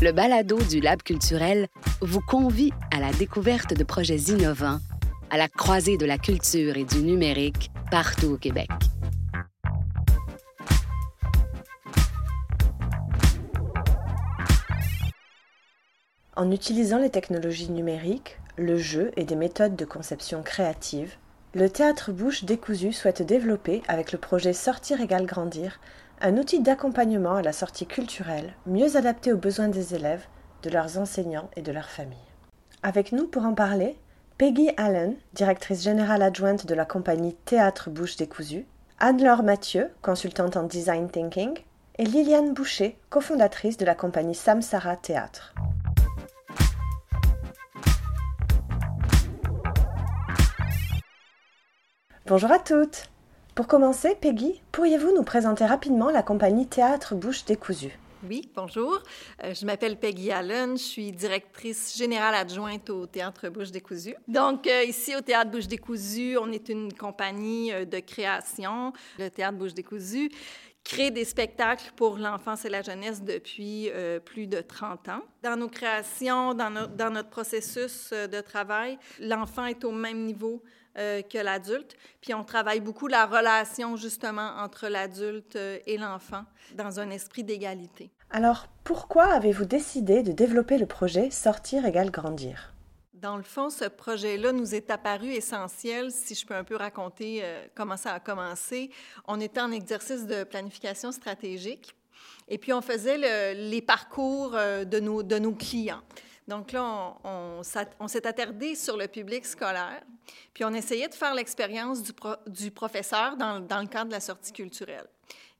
le balado du Lab culturel vous convie à la découverte de projets innovants à la croisée de la culture et du numérique partout au Québec. En utilisant les technologies numériques, le jeu et des méthodes de conception créative, le théâtre bouche décousu souhaite développer, avec le projet Sortir égale grandir, un outil d'accompagnement à la sortie culturelle mieux adapté aux besoins des élèves, de leurs enseignants et de leurs familles. Avec nous pour en parler, Peggy Allen, directrice générale adjointe de la compagnie Théâtre Bouche décousu, Anne-Laure Mathieu, consultante en design thinking, et Liliane Boucher, cofondatrice de la compagnie Samsara Théâtre. Bonjour à toutes pour commencer, Peggy, pourriez-vous nous présenter rapidement la compagnie Théâtre Bouche décousue? Oui, bonjour. Euh, je m'appelle Peggy Allen. Je suis directrice générale adjointe au Théâtre Bouche décousue. Donc, euh, ici, au Théâtre Bouche décousue, on est une compagnie euh, de création. Le Théâtre Bouche décousue crée des spectacles pour l'enfance et la jeunesse depuis plus de 30 ans. Dans nos créations, dans, notre processus de travail, l'enfant est au même niveau euh, que l'adulte. Puis on travaille beaucoup la relation justement entre l'adulte euh, et l'enfant dans un esprit d'égalité. Alors pourquoi avez-vous décidé de développer le projet Sortir égale grandir? Dans le fond, ce projet-là nous est apparu essentiel, si je peux un peu raconter euh, comment ça a commencé. On était en exercice de planification stratégique et puis on faisait les parcours de, nos, de nos clients. Donc là, on, s'est attardé sur le public scolaire, puis on essayait de faire l'expérience du, professeur dans, le cadre de la sortie culturelle.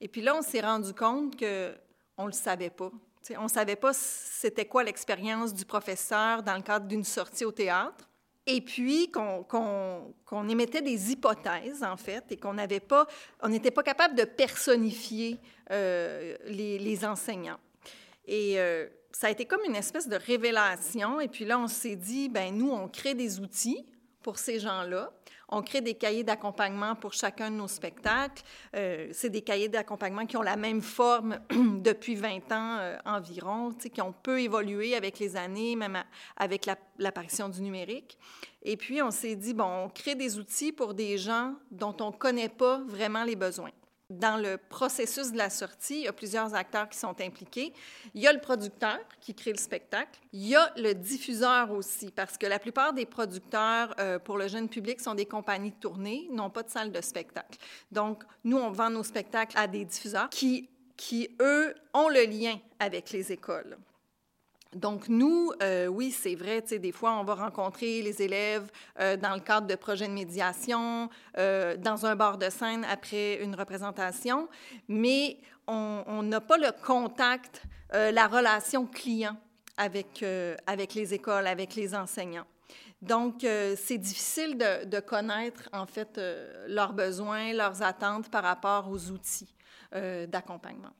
Et puis là, on s'est rendu compte qu'on ne le savait pas. On ne savait pas c'était quoi l'expérience du professeur dans le cadre d'une sortie au théâtre. Et puis qu'on émettait des hypothèses, en fait, et qu'on n'avait pas, on n'était pas capable de personnifier euh, les, enseignants. Et euh, ça a été comme une espèce de révélation. Et puis là, on s'est dit, ben nous, on crée des outils pour ces gens-là. On crée des cahiers d'accompagnement pour chacun de nos spectacles. Euh, c'est des cahiers d'accompagnement qui ont la même forme depuis 20 ans euh, environ, qui ont peu évolué avec les années, même avec l'apparition du numérique. Et puis, on s'est dit, bon, on crée des outils pour des gens dont on ne connaît pas vraiment les besoins. Dans le processus de la sortie, il y a plusieurs acteurs qui sont impliqués. Il y a le producteur qui crée le spectacle. Il y a le diffuseur aussi, parce que la plupart des producteurs euh, pour le jeune public sont des compagnies de tournée, n'ont pas de salle de spectacle. Donc, nous, on vend nos spectacles à des diffuseurs qui, qui eux, ont le lien avec les écoles. Donc, nous, euh, oui, c'est vrai, des fois, on va rencontrer les élèves euh, dans le cadre de projets de médiation, euh, dans un bar de scène après une représentation, mais on n'a pas le contact, la relation client avec, avec les écoles, avec les enseignants. Donc, c'est difficile de, connaître, en fait, leurs besoins, leurs attentes par rapport aux outils d'accompagnement.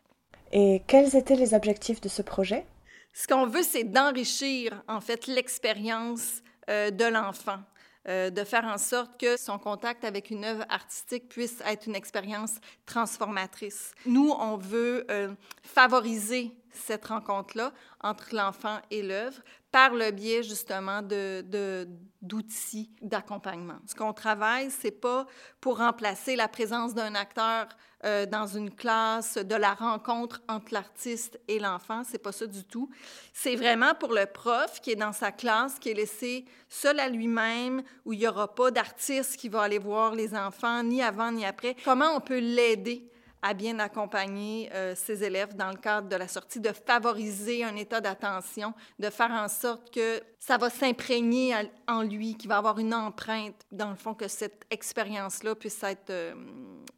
Et quels étaient les objectifs de ce projet? Ce qu'on veut, c'est d'enrichir, en fait, l'expérience euh, de l'enfant, euh, de faire en sorte que son contact avec une œuvre artistique puisse être une expérience transformatrice. Nous, on veut euh, favoriser cette rencontre-là entre l'enfant et l'œuvre par le biais justement de, d'outils d'accompagnement. Ce qu'on travaille, c'est pas pour remplacer la présence d'un acteur euh, dans une classe, de la rencontre entre l'artiste et l'enfant, c'est pas ça du tout. C'est vraiment pour le prof qui est dans sa classe, qui est laissé seul à lui-même, où il y aura pas d'artiste qui va aller voir les enfants, ni avant ni après. Comment on peut l'aider à bien accompagner euh, ses élèves dans le cadre de la sortie, de favoriser un état d'attention, de faire en sorte que ça va s'imprégner en lui, qu'il va avoir une empreinte, dans le fond, que cette expérience-là puisse être euh,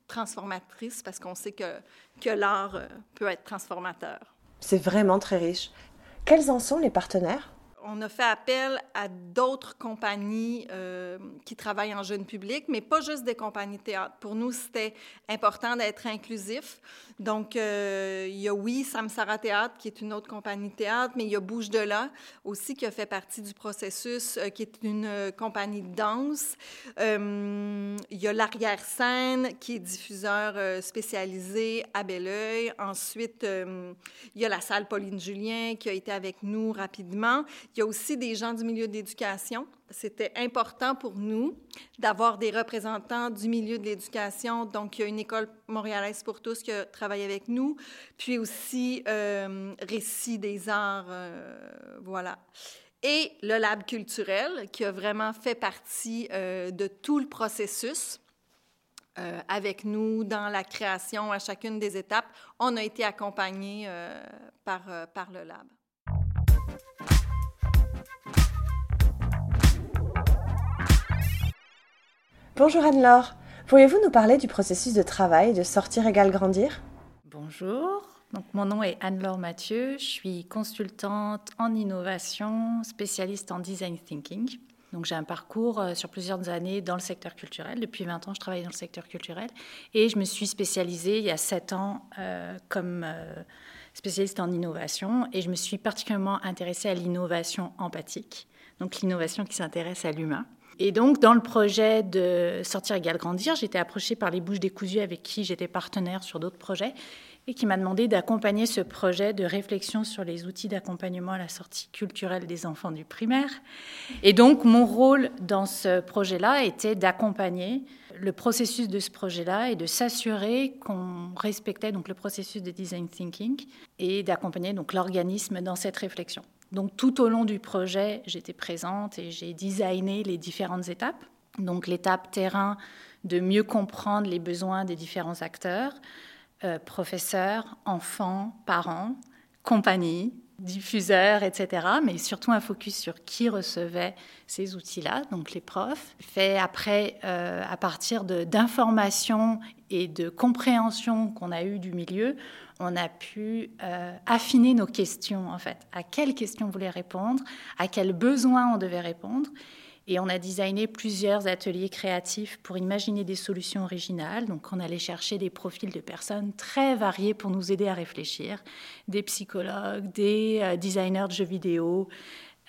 transformatrice, parce qu'on sait que, que l'art euh, peut être transformateur. C'est vraiment très riche. Quels en sont les partenaires? On a fait appel à d'autres compagnies euh, qui travaillent en jeune public, mais pas juste des compagnies de théâtre. Pour nous, c'était important d'être inclusif. Donc, euh, il y a, oui, Samsara Théâtre, qui est une autre compagnie de théâtre, mais il y a Bouge de là aussi, qui a fait partie du processus, euh, qui est une compagnie de danse. il y a l'Arrière-Scène, qui est diffuseur spécialisé à Belleuil. Ensuite, il y a la salle Pauline Julien, qui a été avec nous rapidement. Il y a aussi des gens du milieu de l'éducation. C'était important pour nous d'avoir des représentants du milieu de l'éducation. Donc, il y a une école montréalaise pour tous qui a travaillé avec nous, puis aussi euh, Récit des arts, euh, voilà. Et le lab culturel qui a vraiment fait partie euh, de tout le processus. avec nous dans la création à chacune des étapes. On a été accompagnés par, par le lab. Bonjour Anne-Laure. Pourriez-vous nous parler du processus de travail de Sortir égale grandir? Bonjour. Donc, mon nom est Anne-Laure Mathieu. Je suis consultante en innovation, spécialiste en design thinking. Donc, j'ai un parcours euh, sur plusieurs années dans le secteur culturel. Depuis 20 ans, je travaille dans le secteur culturel. Et je me suis spécialisée il y a 7 ans euh, comme euh, spécialiste en innovation. Et je me suis particulièrement intéressée à l'innovation empathique. Donc, l'innovation qui s'intéresse à l'humain. Et donc, dans le projet de Sortir égal grandir, j'étais approchée par les Bouches décousues avec qui j'étais partenaire sur d'autres projets et qui m'a demandé d'accompagner ce projet de réflexion sur les outils d'accompagnement à la sortie culturelle des enfants du primaire. Et donc, mon rôle dans ce projet-là était d'accompagner le processus de ce projet-là et de s'assurer qu'on respectait donc le processus de design thinking et d'accompagner donc l'organisme dans cette réflexion. Donc tout au long du projet, j'étais présente et j'ai designé les différentes étapes. Donc l'étape terrain de mieux comprendre les besoins des différents acteurs, euh, professeurs, enfants, parents, compagnies, diffuseurs, etc. Mais surtout un focus sur qui recevait ces outils-là, donc les profs. Fait après, euh, à partir d'informations et de compréhension qu'on a eues du milieu, on a pu euh, affiner nos questions, en fait. À quelles questions on voulait répondre, à quels besoins on devait répondre. Et on a designé plusieurs ateliers créatifs pour imaginer des solutions originales. Donc, on allait chercher des profils de personnes très variées pour nous aider à réfléchir. Des psychologues, des euh, designers de jeux vidéo,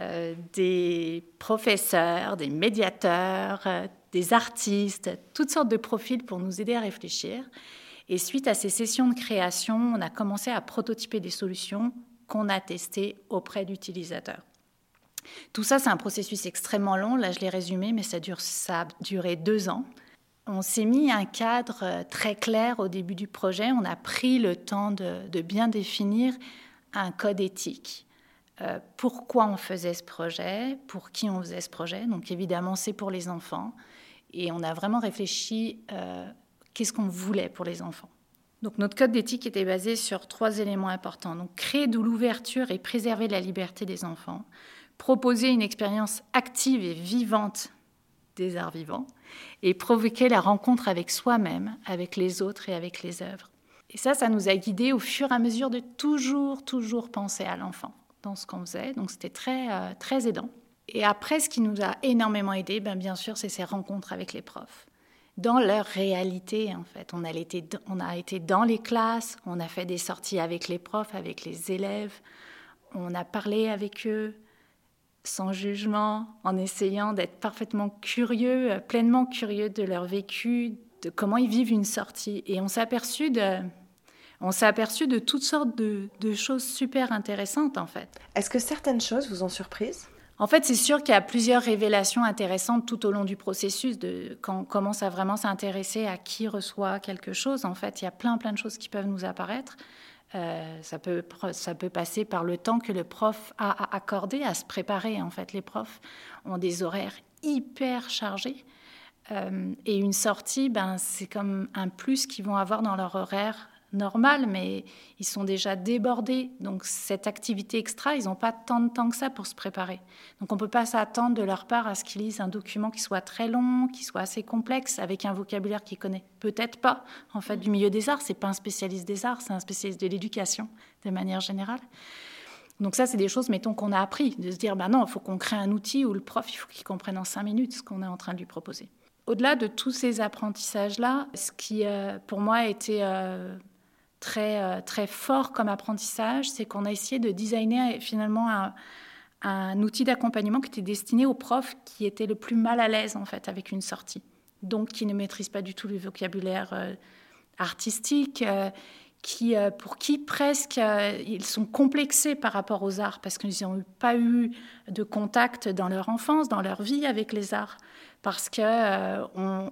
euh, des professeurs, des médiateurs, des artistes, toutes sortes de profils pour nous aider à réfléchir. Et suite à ces sessions de création, on a commencé à prototyper des solutions qu'on a testées auprès d'utilisateurs. Tout ça, c'est un processus extrêmement long. Là, je l'ai résumé, mais ça, dure, ça a duré deux ans. On s'est mis un cadre euh, très clair au début du projet. On a pris le temps de, bien définir un code éthique. Euh, pourquoi on faisait ce projet, pour qui on faisait ce projet? Donc évidemment, c'est pour les enfants. Et on a vraiment réfléchi euh, qu'est-ce qu'on voulait pour les enfants. Donc notre code d'éthique était basé sur trois éléments importants. Donc créer de l'ouverture et préserver la liberté des enfants, proposer une expérience active et vivante des arts vivants et provoquer la rencontre avec soi-même, avec les autres et avec les œuvres. Et ça, ça nous a guidés au fur et à mesure de toujours, toujours penser à l'enfant dans ce qu'on faisait. Donc c'était très, euh, très aidant. Et après, ce qui nous a énormément aidé, ben, bien sûr, c'est ces rencontres avec les profs dans leur réalité, en fait. On a, été, on a été dans les classes, on a fait des sorties avec les profs, avec les élèves, on a parlé avec eux sans jugement, en essayant d'être parfaitement curieux, pleinement curieux de leur vécu, de comment ils vivent une sortie. Et on s'est aperçu de, on s'est aperçu de toutes sortes de, de, choses super intéressantes, en fait. Est-ce que certaines choses vous ont surprise? En fait, c'est sûr qu'il y a plusieurs révélations intéressantes tout au long du processus, de, quand on commence à vraiment s'intéresser à qui reçoit quelque chose. En fait, il y a plein, plein de choses qui peuvent nous apparaître. Euh, ça, peut, ça peut passer par le temps que le prof a accordé à se préparer. En fait, les profs ont des horaires hyper chargés. Euh, et une sortie, ben, c'est comme un plus qu'ils vont avoir dans leur horaire normal, mais ils sont déjà débordés. Donc cette activité extra, ils n'ont pas tant de temps que ça pour se préparer. Donc on ne peut pas s'attendre de leur part à ce qu'ils lisent un document qui soit très long, qui soit assez complexe, avec un vocabulaire qu'ils connaissent peut-être pas. En fait, du milieu des arts, c'est pas un spécialiste des arts, c'est un spécialiste de l'éducation de manière générale. Donc ça, c'est des choses, mettons, qu'on a appris, de se dire, bah non, il faut qu'on crée un outil où le prof, il faut qu'il comprenne en cinq minutes ce qu'on est en train de lui proposer. Au-delà de tous ces apprentissages-là, ce qui, euh, pour moi, a été euh, très, euh, très fort comme apprentissage, c'est qu'on a essayé de designer finalement un, outil d'accompagnement qui était destiné aux profs qui étaient le plus mal à l'aise, en fait, avec une sortie. Donc, qui ne maîtrisent pas du tout le vocabulaire artistique, qui, euh, pour qui presque euh, ils sont complexés par rapport aux arts parce qu'ils n'ont pas eu de contact dans leur enfance, dans leur vie avec les arts parce qu'on euh,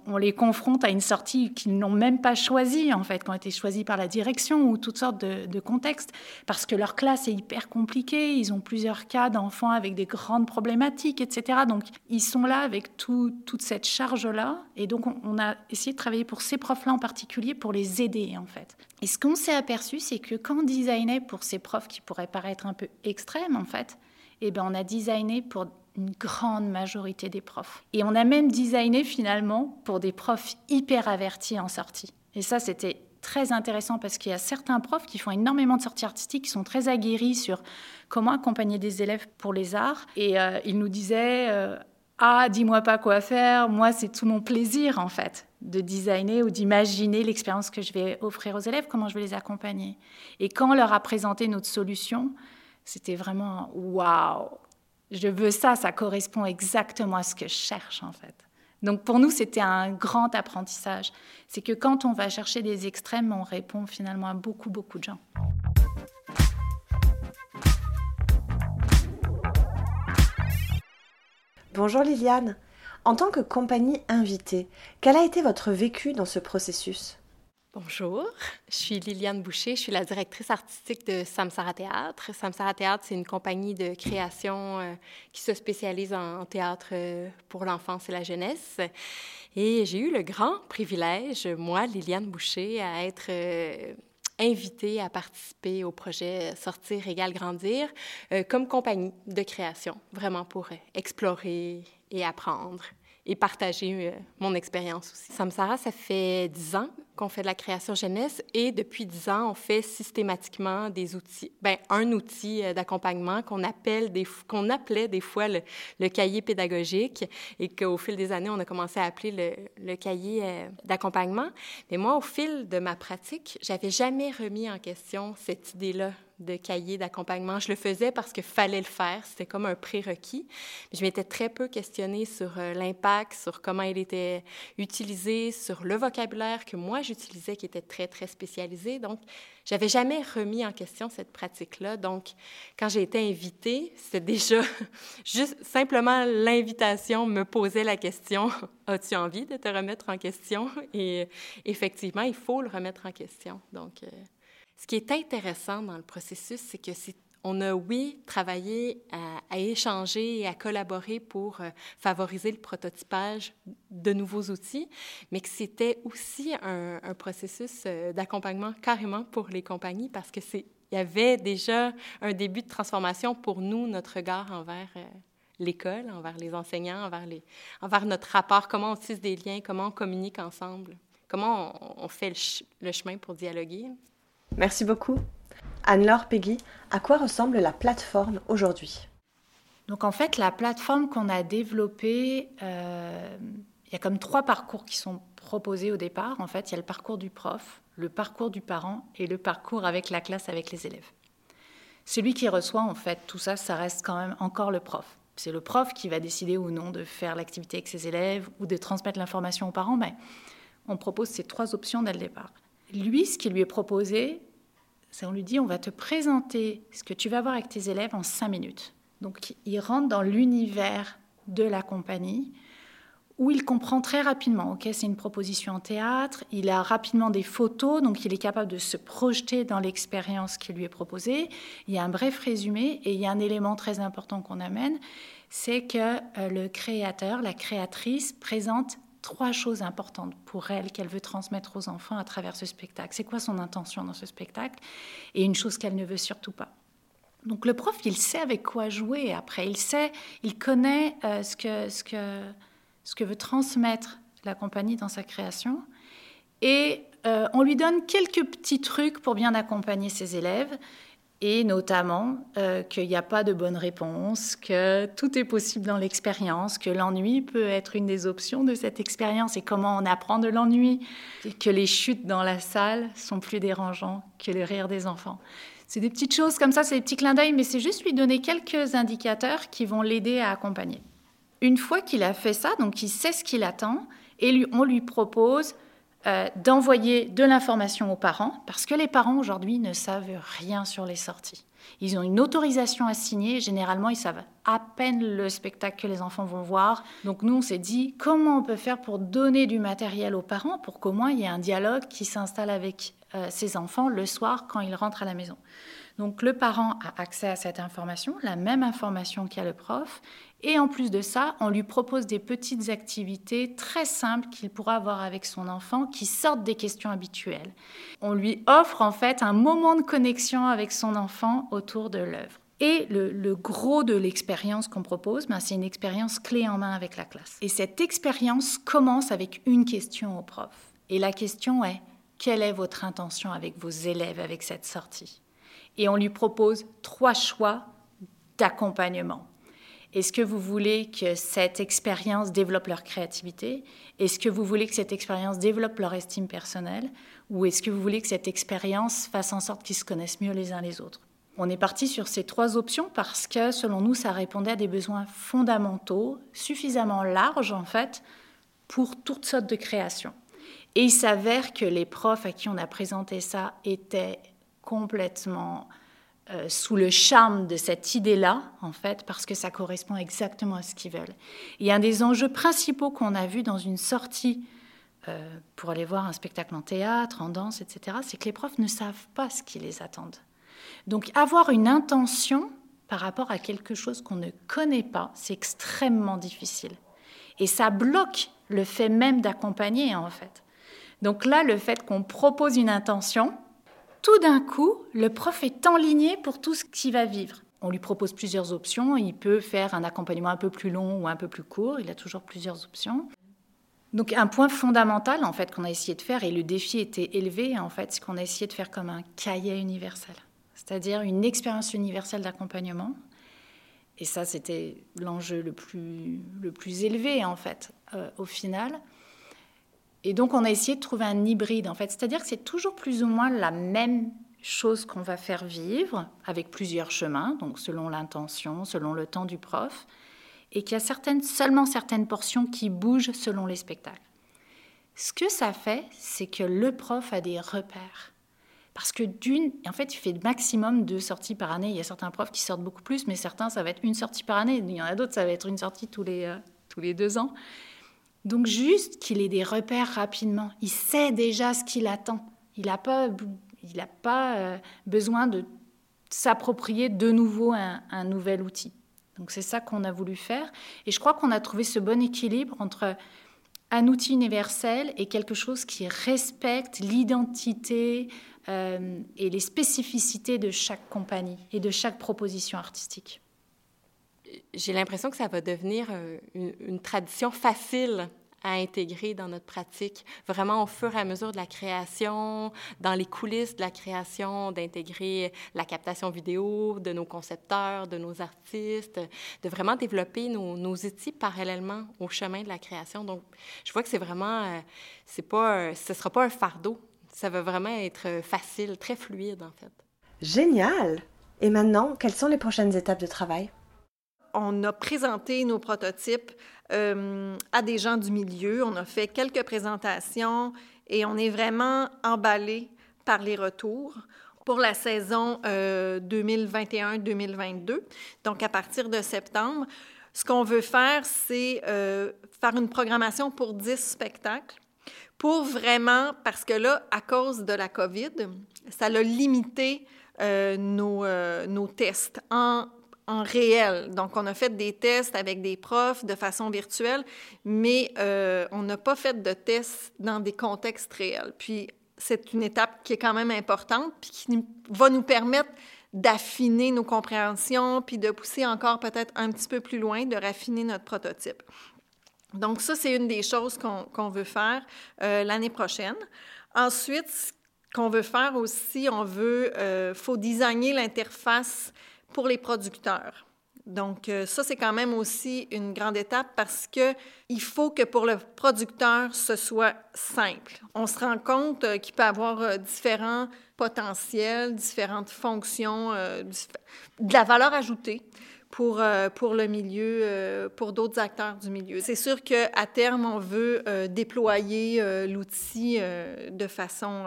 on les confronte à une sortie qu'ils n'ont même pas choisie, en fait, qui ont été choisis par la direction ou toutes sortes de, contextes, parce que leur classe est hyper compliquée, ils ont plusieurs cas d'enfants avec des grandes problématiques, etc. Donc, ils sont là avec toute cette charge-là, et donc on, a essayé de travailler pour ces profs-là en particulier pour les aider, en fait. Et ce qu'on s'est aperçu, c'est que quand on designait pour ces profs qui pourraient paraître un peu extrêmes, en fait, eh ben on a designé pour une grande majorité des profs. Et on a même designé finalement pour des profs hyper avertis en sortie. Et ça, c'était très intéressant parce qu'il y a certains profs qui font énormément de sorties artistiques, qui sont très aguerris sur comment accompagner des élèves pour les arts. Et euh, ils nous disaient euh, Ah, dis-moi pas quoi faire, moi, c'est tout mon plaisir en fait de designer ou d'imaginer l'expérience que je vais offrir aux élèves, comment je vais les accompagner. Et quand on leur a présenté notre solution, c'était vraiment waouh je veux ça, ça correspond exactement à ce que je cherche en fait. Donc pour nous, c'était un grand apprentissage. C'est que quand on va chercher des extrêmes, on répond finalement à beaucoup, beaucoup de gens. Bonjour Liliane. En tant que compagnie invitée, quel a été votre vécu dans ce processus? Bonjour, je suis Liliane Boucher, je suis la directrice artistique de Samsara Théâtre. Samsara Théâtre, c'est une compagnie de création euh, qui se spécialise en, théâtre euh, pour l'enfance et la jeunesse. Et j'ai eu le grand privilège, moi, Liliane Boucher, à être euh, invitée à participer au projet Sortir égale grandir comme compagnie de création, vraiment pour explorer et apprendre et partager mon expérience aussi. Samsara, ça fait dix ans qu'on fait de la création jeunesse et depuis dix ans, on fait systématiquement des outils, ben, un outil euh, d'accompagnement qu'on appelle qu'on appelait des fois le, le cahier pédagogique et qu'au fil des années, on a commencé à appeler le, le cahier euh, d'accompagnement. Mais moi, au fil de ma pratique, j'avais jamais remis en question cette idée-là de cahier d'accompagnement. Je le faisais parce qu'il fallait le faire, c'était comme un prérequis. Je m'étais très peu questionnée sur euh, l'impact, sur comment il était utilisé, sur le vocabulaire que moi j'utilisais qui était très, très spécialisé. Donc, j'avais jamais remis en question cette pratique-là. Donc, quand j'ai été invitée, c'était déjà juste simplement l'invitation me posait la question As-tu envie de te remettre en question Et effectivement, il faut le remettre en question. Donc, euh, ce qui est intéressant dans le processus, c'est que on a, oui, travaillé à, échanger et à collaborer pour euh, favoriser le prototypage de nouveaux outils, mais que c'était aussi un, processus euh, d'accompagnement carrément pour les compagnies parce que c'est il y avait déjà un début de transformation pour nous, notre regard envers euh, l'école, envers les enseignants, envers, les, envers notre rapport, comment on tisse des liens, comment on communique ensemble, comment on, fait le chemin pour dialoguer. Merci beaucoup. Anne-Laure Peggy, à quoi ressemble la plateforme aujourd'hui? Donc en fait, la plateforme qu'on a développée, euh, il y a comme trois parcours qui sont proposés au départ. En fait, il y a le parcours du prof, le parcours du parent et le parcours avec la classe, avec les élèves. Celui qui reçoit en fait tout ça, ça reste quand même encore le prof. C'est le prof qui va décider ou non de faire l'activité avec ses élèves ou de transmettre l'information aux parents, mais on propose ces trois options dès le départ. Lui, ce qui lui est proposé, c'est on lui dit on va te présenter ce que tu vas voir avec tes élèves en cinq minutes. Donc il rentre dans l'univers de la compagnie où il comprend très rapidement, ok, c'est une proposition en théâtre, il a rapidement des photos, donc il est capable de se projeter dans l'expérience qui lui est proposée. Il y a un bref résumé et il y a un élément très important qu'on amène, c'est que euh, le créateur, la créatrice présente trois choses importantes pour elle qu'elle veut transmettre aux enfants à travers ce spectacle. C'est quoi son intention dans ce spectacle? Et une chose qu'elle ne veut surtout pas. Donc le prof, il sait avec quoi jouer après. Il sait, il connaît euh, ce, que, ce, que, ce que veut transmettre la compagnie dans sa création. Et euh, on lui donne quelques petits trucs pour bien accompagner ses élèves. Et notamment euh, qu'il n'y a pas de bonne réponse, que tout est possible dans l'expérience, que l'ennui peut être une des options de cette expérience et comment on apprend de l'ennui, que les chutes dans la salle sont plus dérangeants que le rire des enfants. C'est des petites choses comme ça, c'est des petits clins d'œil, mais c'est juste lui donner quelques indicateurs qui vont l'aider à accompagner. Une fois qu'il a fait ça, donc il sait ce qu'il attend, et on lui propose euh, d'envoyer de l'information aux parents, parce que les parents aujourd'hui ne savent rien sur les sorties. Ils ont une autorisation à signer, généralement ils savent à peine le spectacle que les enfants vont voir. Donc nous on s'est dit comment on peut faire pour donner du matériel aux parents pour qu'au moins il y ait un dialogue qui s'installe avec euh, ces enfants le soir quand ils rentrent à la maison. Donc le parent a accès à cette information, la même information qu'a le prof, et en plus de ça, on lui propose des petites activités très simples qu'il pourra avoir avec son enfant qui sortent des questions habituelles. On lui offre en fait un moment de connexion avec son enfant autour de l'œuvre. Et le, gros de l'expérience qu'on propose, ben, c'est une expérience clé en main avec la classe. Et cette expérience commence avec une question au prof. Et la question est, quelle est votre intention avec vos élèves avec cette sortie? Et on lui propose trois choix d'accompagnement. Est-ce que vous voulez que cette expérience développe leur créativité? Est-ce que vous voulez que cette expérience développe leur estime personnelle? Ou est-ce que vous voulez que cette expérience fasse en sorte qu'ils se connaissent mieux les uns les autres? On est parti sur ces trois options parce que, selon nous, ça répondait à des besoins fondamentaux, suffisamment larges en fait, pour toutes sortes de créations. Et il s'avère que les profs à qui on a présenté ça étaient complètement euh, sous le charme de cette idée-là, en fait, parce que ça correspond exactement à ce qu'ils veulent. Et un des enjeux principaux qu'on a vu dans une sortie euh, pour aller voir un spectacle en théâtre, en danse, etc., c'est que les profs ne savent pas ce qui les attendent. Donc avoir une intention par rapport à quelque chose qu'on ne connaît pas, c'est extrêmement difficile. Et ça bloque le fait même d'accompagner, en fait. Donc là, le fait qu'on propose une intention, tout d'un coup, le prof est enligné pour tout ce qu'il va vivre. On lui propose plusieurs options. Il peut faire un accompagnement un peu plus long ou un peu plus court. Il a toujours plusieurs options. Donc un point fondamental en fait qu'on a essayé de faire et le défi était élevé en fait, c'est qu'on a essayé de faire comme un cahier universel, c'est-à-dire une expérience universelle d'accompagnement. Et ça c'était l'enjeu le plus le plus élevé en fait euh, au final. Et donc, on a essayé de trouver un hybride, en fait. C'est-à-dire que c'est toujours plus ou moins la même chose qu'on va faire vivre, avec plusieurs chemins, donc selon l'intention, selon le temps du prof, et qu'il y a certaines, seulement certaines portions qui bougent selon les spectacles. Ce que ça fait, c'est que le prof a des repères. Parce que d'une, en fait, il fait maximum deux sorties par année. Il y a certains profs qui sortent beaucoup plus, mais certains, ça va être une sortie par année. Il y en a d'autres, ça va être une sortie tous les, euh, tous les deux ans. Donc juste qu'il ait des repères rapidement. Il sait déjà ce qu'il attend. Il n'a pas, il pas euh, besoin de s'approprier de nouveau un, nouvel outil. Donc c'est ça qu'on a voulu faire. Et je crois qu'on a trouvé ce bon équilibre entre un outil universel et quelque chose qui respecte l'identité euh, et les spécificités de chaque compagnie et de chaque proposition artistique j'ai l'impression que ça va devenir euh, une, tradition facile à intégrer dans notre pratique, vraiment au fur et à mesure de la création, dans les coulisses de la création, d'intégrer la captation vidéo de nos concepteurs, de nos artistes, de vraiment développer nos, outils parallèlement au chemin de la création. Donc, je vois que c'est vraiment, euh, c'est pas, ce sera pas un fardeau, ça va vraiment être facile, très fluide en fait. Génial! Et maintenant, quelles sont les prochaines étapes de travail? on a présenté nos prototypes euh, à des gens du milieu. On a fait quelques présentations et on est vraiment emballé par les retours pour la saison 2021-2022. Euh, Donc, à partir de septembre, ce qu'on veut faire, c'est euh, faire une programmation pour 10 spectacles pour vraiment, parce que là, à cause de la COVID, ça a limité nos, nos tests en en réel. Donc, on a fait des tests avec des profs de façon virtuelle, mais euh, on n'a pas fait de tests dans des contextes réels. Puis, c'est une étape qui est quand même importante, puis qui va nous permettre d'affiner nos compréhensions, puis de pousser encore peut-être un petit peu plus loin, de raffiner notre prototype. Donc, ça, c'est une des choses qu'on veut faire euh, l'année prochaine. Ensuite, qu'on veut faire aussi, on veut, euh, faut designer l'interface pour les producteurs. Donc, euh, ça, c'est quand même aussi une grande étape parce que il faut que pour le producteur, ce soit simple. On se rend compte qu'il peut avoir différents potentiels, différentes fonctions, de la valeur ajoutée pour, pour le milieu, pour d'autres acteurs du milieu. C'est sûr qu'à terme, on veut déployer l'outil de façon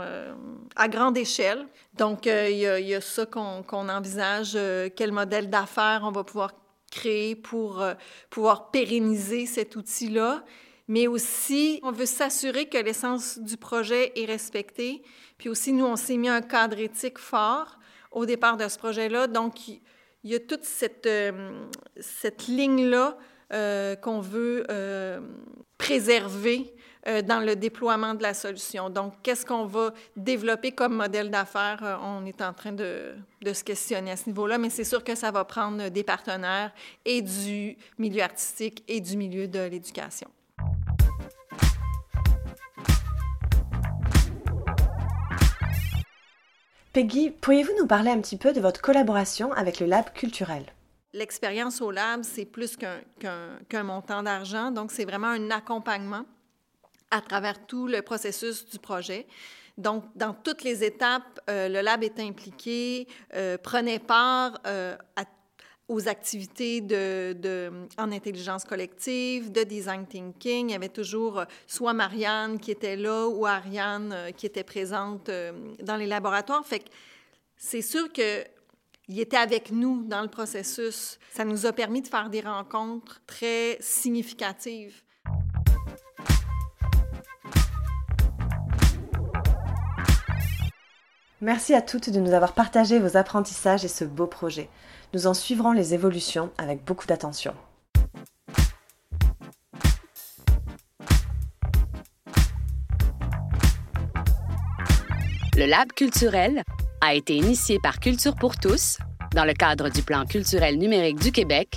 à grande échelle. Donc, il y, a ça qu'on envisage, quel modèle d'affaires on va pouvoir créer pour euh, pouvoir pérenniser cet outil-là. Mais aussi, on veut s'assurer que l'essence du projet est respectée. Puis aussi, nous, on s'est mis un cadre éthique fort au départ de ce projet-là. Donc, il y a toute cette, euh, cette ligne-là euh, qu'on veut préserver euh, dans le déploiement de la solution. Donc, qu'est-ce qu'on va développer comme modèle d'affaires? On est en train de, de se questionner à ce niveau-là, mais c'est sûr que ça va prendre des partenaires et du milieu artistique et du milieu de l'éducation. Peggy, pourriez-vous nous parler un petit peu de votre collaboration avec le Lab culturel? L'expérience au Lab, c'est plus qu'un montant d'argent, donc c'est vraiment un accompagnement à travers tout le processus du projet. Donc, dans toutes les étapes, euh, le lab est impliqué, euh, prenait part euh, aux activités de, en intelligence collective, de design thinking. Il y avait toujours soit Marianne qui était là ou Ariane qui était présente dans les laboratoires. Fait que c'est sûr que il était avec nous dans le processus. Ça nous a permis de faire des rencontres très significatives. Merci à toutes de nous avoir partagé vos apprentissages et ce beau projet. Nous en suivrons les évolutions avec beaucoup d'attention. Le Lab culturel a été initié par Culture pour tous dans le cadre du plan culturel numérique du Québec,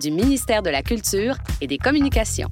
du ministère de la Culture et des Communications.